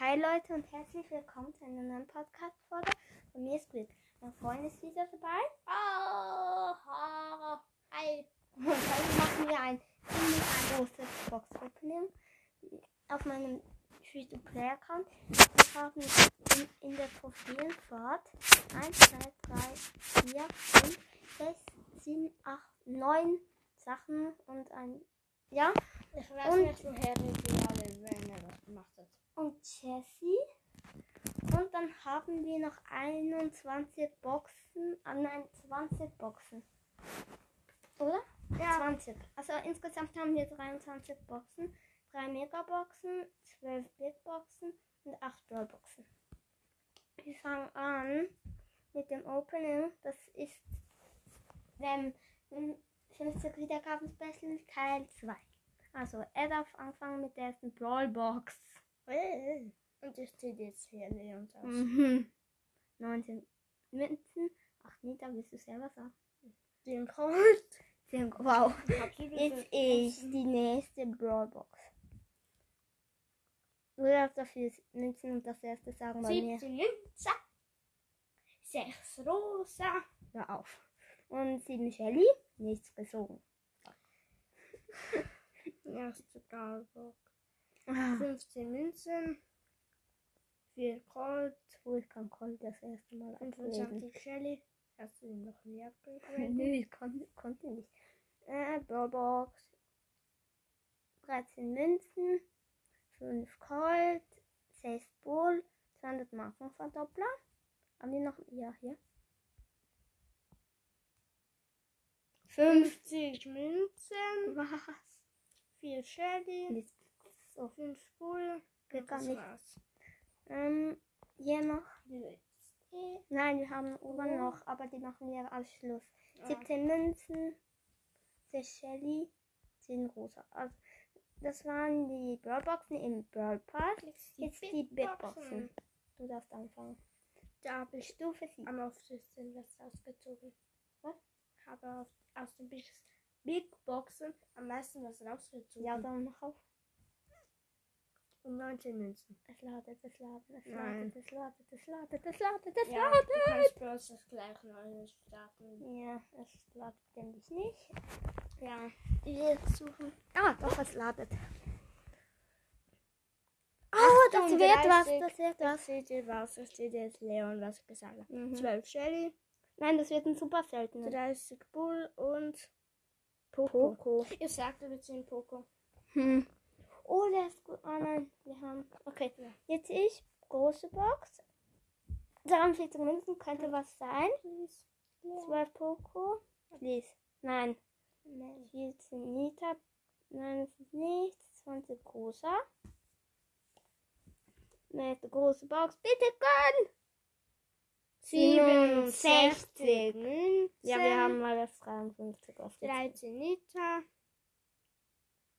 Hi Leute und herzlich willkommen zu einer neuen Podcast-Folge von mir Squid. Mein Freund ist wieder dabei. Oh, oh, hi. Und heute machen wir ein ziemlich großes Box-Opening auf meinem Free-to-Play-Account. Wir haben in, in der Trophäenfahrt 1, 2, 3, 4, 5, 6, 7, 8, 9 Sachen und ein. Ja, Ich weiß Und- nicht, woher die alle Rennen gemacht hat. und Jessie. Und dann haben wir noch 21 Boxen. Ah nein, 20 Boxen. Oder? Ja. 20. Also insgesamt haben wir 23 Boxen. 3 Megaboxen, 12 Big Boxen und 8 Boxen. Wir fangen an mit dem Opening. Das ist dem 50 Wiedergaben Special Teil 2. Also er darf anfangen mit der ersten Brawlbox. Äh. Und ich ziehe jetzt hier Leons aus. Mhm. 19 Münzen. Ach, Nita, willst du selber sagen? Den Colt. Zehn- Wow. Jetzt ist die nächste Brawlbox. Du darfst dafür Münzen und das erste sagen bei mir. 17 Münze. 6 Rosa. Hör auf. Und 7 Shelly. Nichts gezogen. Erste Galbock. Ah, 15 Münzen. 4 Colt. wo ich kann Colt das erste Mal ablesen. 25 Shelly. Hast du ihn noch nie abgegeben? Nö, ich kon konnte nicht. Äh, Brawlbox. 13 Münzen. 5 Colt. 6 Bull. 200 Markenverdoppler. Haben wir noch? Ja, hier. 50 Münzen. Was? 4 Shelly. So 5 Bull. geht gar Das nicht. war's. Ähm, hier noch. Die. Nein, wir haben oben Oh. noch, aber die machen wir als Schluss. Ah. 17 Münzen. 6 Shelly. 10 Rosa. Also, das waren die Brawlboxen im Brawl Pass. Jetzt die Big Boxen. Du darfst anfangen. Da habe ich Stufe 7. am oftesten was ausgezogen. Was? Habe auf, aus den Big, Big Boxen am meisten was rausgezogen. Ja, dann mach auf. Und 19 Münzen. Es ladet, es ladet, es ladet, es ladet, es ladet, es ladet, es Ja, ladet. du kannst bloß das gleich neu starten. Ja, es ladet ständig nicht. Ja. Wir suchen. Ah, doch, es ladet. Oh, das wird was, 38. das wird was. Das seht ihr was, das steht jetzt Leon, was ich gesagt habe. Mhm. 12 Shelly, Nein, das wird ein super seltener. 30 Bull und Poco. Poco. Ich sagte, wir ziehen Poco. Hm. Oh, der ist gut. Oh nein, wir haben. Okay, Ja. jetzt ich. Große Box. 43 Münzen könnte was sein. Please. 12 Poco. Please. Nein. Nein. 14 Nita. Nein, das ist nichts. 20 großer. Nächste große Box. Bitte gönn! 67 Münzen. Ja, wir haben mal das 53 auf 13 Liter.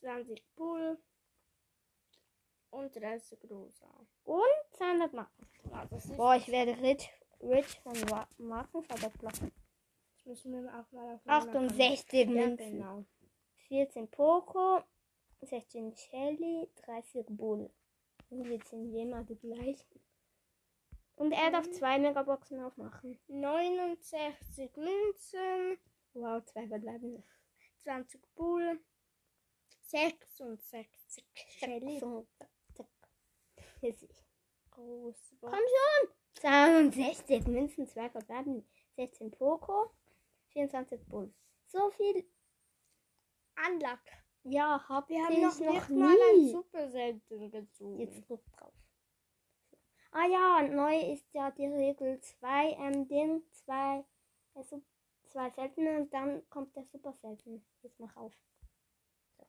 20 Bull. Und 30 Rosa. Und 200 Marken. Ja. Boah, ich werde rich, rich von Wa- Markenverdoppler. Das müssen wir auch mal auf 68 Ja, Münzen. genau. 14 Poco, 16 Shelly, 30 Bull. Und jetzt sind wir immer die gleichen. Und er darf zwei Megaboxen aufmachen. 69 Münzen. Wow, zwei verbleiben. 20 Bull. 66 Shelly. Große Komm schon! 62 Münzen, zwei verbleiben. 16 Poco, 24 Bull. So viel. Anlack. Ja, hab Wir haben noch noch nicht mal ein nie. super selten gezogen. Jetzt drück drauf. Ah ja, neu ist ja die Regel 2 ähm, Ding, 2 also zwei seltene und dann kommt der super seltene. Jetzt mach auf. So.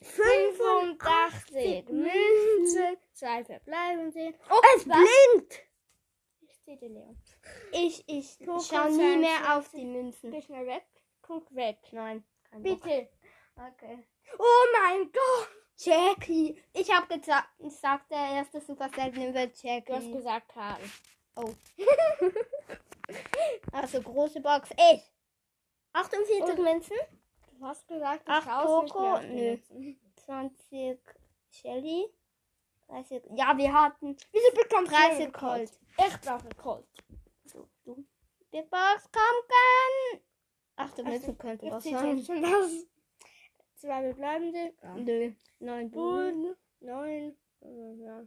85 Münzen. Zwei verbleiben sehen. Oh, es blinkt! Ich sehe den Leon. Ich, ich schau nie mehr 22. auf die Münzen. Geh schnell weg. Guck weg. Nein, kein Bock. Bitte. Okay. Oh mein Gott. Jackie! Ich hab gesagt, gesagt, der erste super seltene wird Du hast Jackie. gesagt, Karl. Oh. also große Box. Ich! 48 Und- Münzen. Du hast gesagt, mehr auf die Nö. Münzen. 20 Shelly, 30. Ja, wir hatten Wieso bekommst 30 du Colt. Ich brauche Colt. Du, du. Big Box, komm, gönn! Ach, du Ach willst so, könnte Ich was sein. schon. Zwei verbleibende. Ja. Nö. Neun Bull. Bull. Neun. Ja.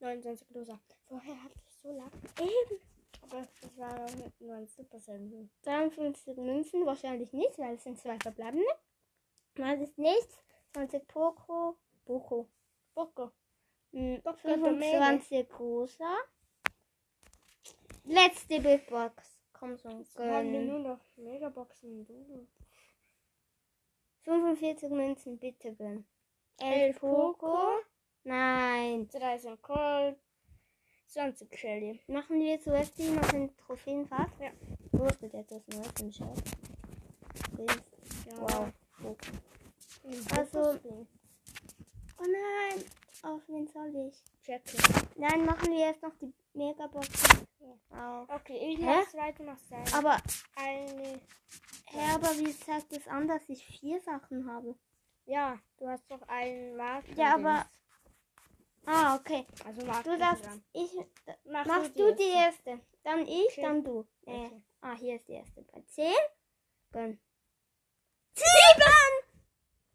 29 loser. Vorher hatte ich so lang. Eben. Aber das war noch mit nur ein Super Senden. 53 Münzen, wahrscheinlich nicht, weil es sind zwei verbleibende. Das ist nichts. 20 Poco. Poco. Bocco. Hm, Doch, 25 rosa. Letzte Big Box. Komm schon, haben wir gönn. nur noch Megaboxen. Du. 45 Münzen, bitte gönn. 11 11 Poco. Nein. 13 Colt. 20 Shelly. Machen wir zuerst die noch in Trophäenfahrt? Ja. Wo ist denn etwas Neues im Shop? Ja. Wow. Also- Oh nein. Auf wen soll ich? Jackie. Nein, machen wir erst noch die Megaboxen. Auf. Okay, ich das zweite noch sein. Aber, Eine. Hä, aber wie zeigt es an, dass ich vier Sachen habe? Ja, du hast doch einen Marken. Ja, aber. Ah, okay. Also Marken. Du darfst. Ich. Mach Machst du die erste? Dann ich, Okay. dann du. Äh, Okay. Ah, hier ist die erste. Bei 10. Gönn. Sieben!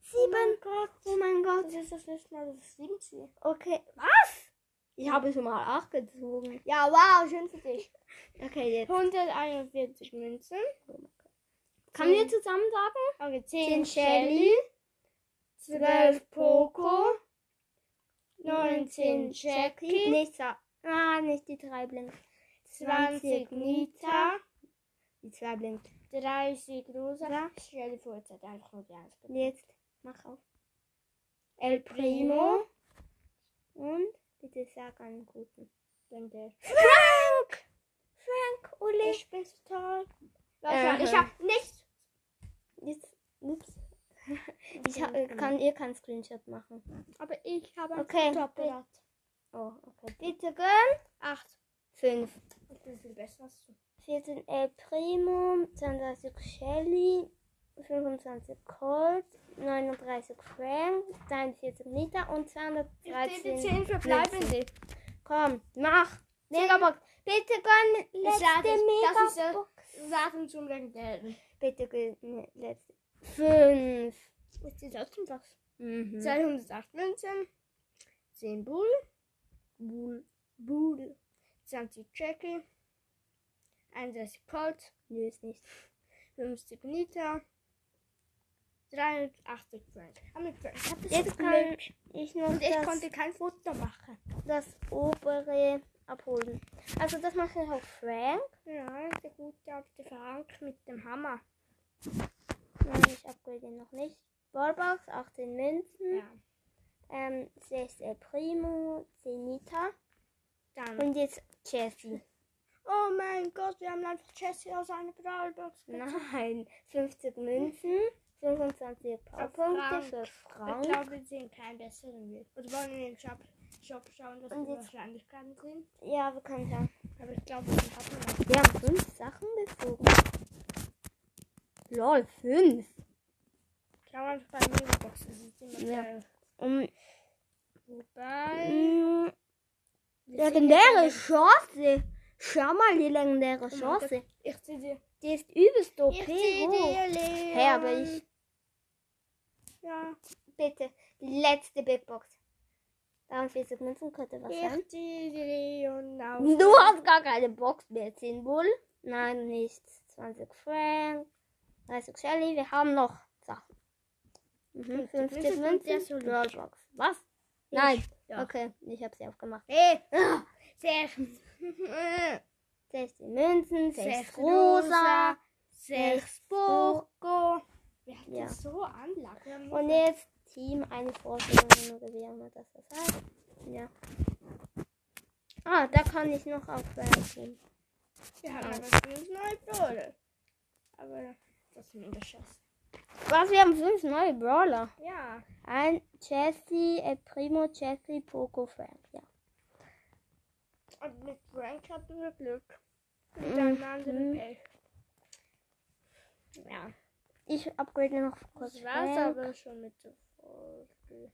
Sieben! Gott. Oh mein Gott. Das ist das letzte Mal, dass ich sieben ziehe. Okay. Was? Ich habe schon mal 8 gezogen. Ja, wow, schön für dich. Okay, jetzt. 141 Münzen. Kann wir zusammen sagen? Okay, 10 10 Shelly. 12 Poco. 19 Jackie. Nicht sa Ah, nicht die 3 blinkt. 20 Nita. Die 2 blinkt. 30 Rosa. Shelly Vorzeit einfach nur die 1. Jetzt. Mach auf. El Primo. Und bitte sag einen guten. Dann der. Frank! Frank, Uli. Ich bin total. Äh, ich hab nichts. Jetzt, ups. Ich ha, äh, kann, ihr kann Screenshot machen. Aber ich habe Okay. ein Doppelrad. Oh, okay. Bitte gönn. 8. 5. Ich bin viel besser als du. 14 El Primo, 32 Shelly, 25 Colt, 39 Frank, 43 Nita und 213. 10 verbleibende. Komm, mach. Megabox. Bitte gönn letzte es, das ist Megabox. Sachen zum Legendären. Bitte ne, letzte. 5. Was ist das denn das? Mhm. 208 Münzen. 10 Bull. Bull. Bull. 20 Jackie. 31 Colt. Nö, ist nicht. 50 Nita. 83 Frank. Aber hat es Jetzt kann ich noch Und ich konnte kein Foto machen. das obere abholen. Also das mache ich auf Frank. Ja, der gute alte Frank mit dem Hammer. Nein, ich upgrade ihn noch nicht. Ballbox, 18 Münzen. Ja. Ähm, 6 El Primo, 10 Nita. Dann. Und jetzt Jessie. Oh mein Gott, wir haben einfach Jessie aus einer Brawlbox. Nein, 50 Münzen, 25 Powerpunkte Frank. für Ich Frauen. glaube, wir sehen keinen besseren Weg. Oder wollen wir in den Shop, Shop schauen, dass Und jetzt- Wahrscheinlichkeiten sind? Ja, wir können schauen. Aber ich glaube, wir haben noch. Wir haben 5 Sachen gezogen. Lol, 5. Schau einfach bei Megaboxen. Ist immer Ja. geil. Um, Wobei. legendäre Chance. Schau mal, die legendäre Oh Chance. Gott, Ich sehe dir. Die ist übelst OP Ich dir, Leon. Hä, aber ich. Ja. Bitte, die letzte Big Box. 43 Münzen könnte was sein. Ich dir, Leon. Auf. Du hast gar keine Box mehr. 10 Bull. Nein, nichts. 20 Frank. 30 Shelly. Wir haben noch Sachen. Mhm, 50 Münzen. Brawlbox. Was? Nein. Ja. Okay, ich habe sie aufgemacht. Hey, Ah, sehr. 16 Münzen, 6 Sechs rosa. Sechs Poco. Wir hatten Ja. so Anlage. Und jetzt Team eine Vorstellung oder wie auch immer das das heißt. Ja. Ah, da kann ich noch aufwerfen. Wir haben aber fünf neue Brawler. Aber das ist der Scheiß. Was? Wir haben fünf neue Brawler. Ja. Ein Jesse, El Primo, Jesse, Poco, Frank. Ja. Und mit Frank hatten wir Glück. Mit Mhm. einem anderen Pech. ja. Ich upgrade noch kurz Das war's Frank. aber schon mit der Folge.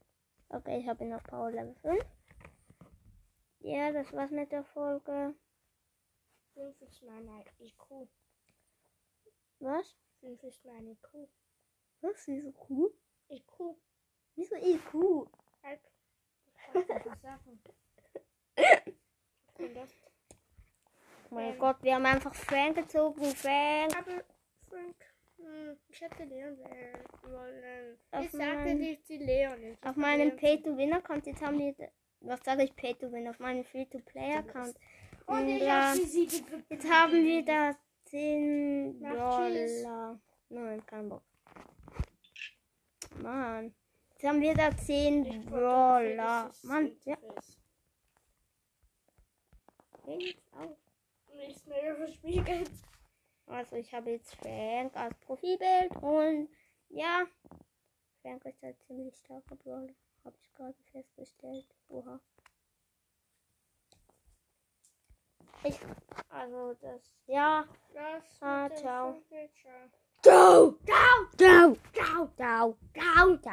Okay, ich habe ihn auf Power Level 5. Ja, das war's mit der Folge. 5 ist meine IQ. Was? 5 ist meine IQ. Was? Wieso Kuh? Wieso IQ? Halt. Das. Oh mein Ähm. Gott, wir haben einfach Frank gezogen. Frank. Aber Frank, hm, ich hätte Leon wählen wollen. Auf ich sagte nicht die Leon. Ich Auf meinem Pay-to-Win-Account, jetzt haben die, was sage ich Pay-to-Win, auf meinem Free-to-Play-Account. Und Siege ge- Jetzt haben wir da 10 Mach tschüss. Dollar. Nein, kein Bock. Mann. Jetzt haben wir da 10 Ich wollte Dollar. Mann, ja. Nichts mehr überspiegelt. Also ich habe jetzt Frank als Profilbild und ja, Frank ist ein ziemlich starker Brawler. Habe ich gerade festgestellt. Oha. Ich, also das, ja. Das Ah, ciao. Ciao, ciao, ciao, ciao, ciao, ciao, ciao.